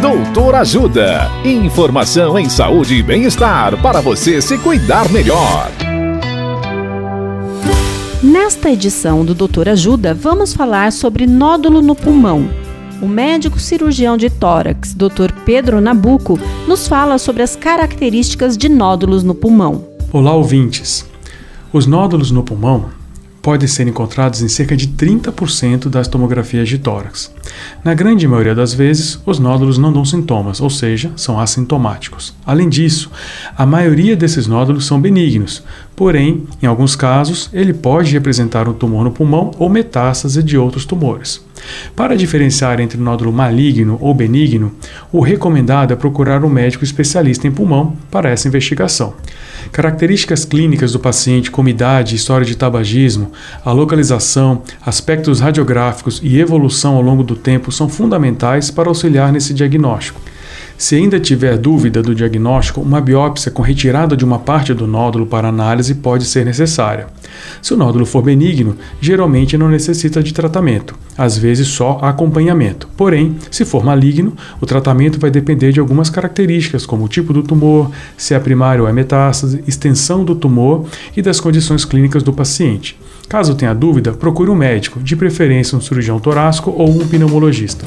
Doutor Ajuda. Informação em saúde e bem-estar para você se cuidar melhor. Nesta edição do Doutor Ajuda, vamos falar sobre nódulo no pulmão. O médico cirurgião de tórax, Dr. Pedro Nabuco, nos fala sobre as características de nódulos no pulmão. Olá, ouvintes. Os nódulos no pulmão podem ser encontrados em cerca de 30% das tomografias de tórax. Na grande maioria das vezes, os nódulos não dão sintomas, ou seja, são assintomáticos. Além disso, a maioria desses nódulos são benignos, porém, em alguns casos, ele pode representar um tumor no pulmão ou metástase de outros tumores. Para diferenciar entre nódulo maligno ou benigno, o recomendado é procurar um médico especialista em pulmão para essa investigação. Características clínicas do paciente, como idade, história de tabagismo, a localização, aspectos radiográficos e evolução ao longo do tempo são fundamentais para auxiliar nesse diagnóstico. Se ainda tiver dúvida do diagnóstico, uma biópsia com retirada de uma parte do nódulo para análise pode ser necessária. Se o nódulo for benigno, geralmente não necessita de tratamento, às vezes só acompanhamento. Porém, se for maligno, o tratamento vai depender de algumas características, como o tipo do tumor, se é primário ou é metástase, extensão do tumor e das condições clínicas do paciente. Caso tenha dúvida, procure um médico, de preferência um cirurgião torácico ou um pneumologista.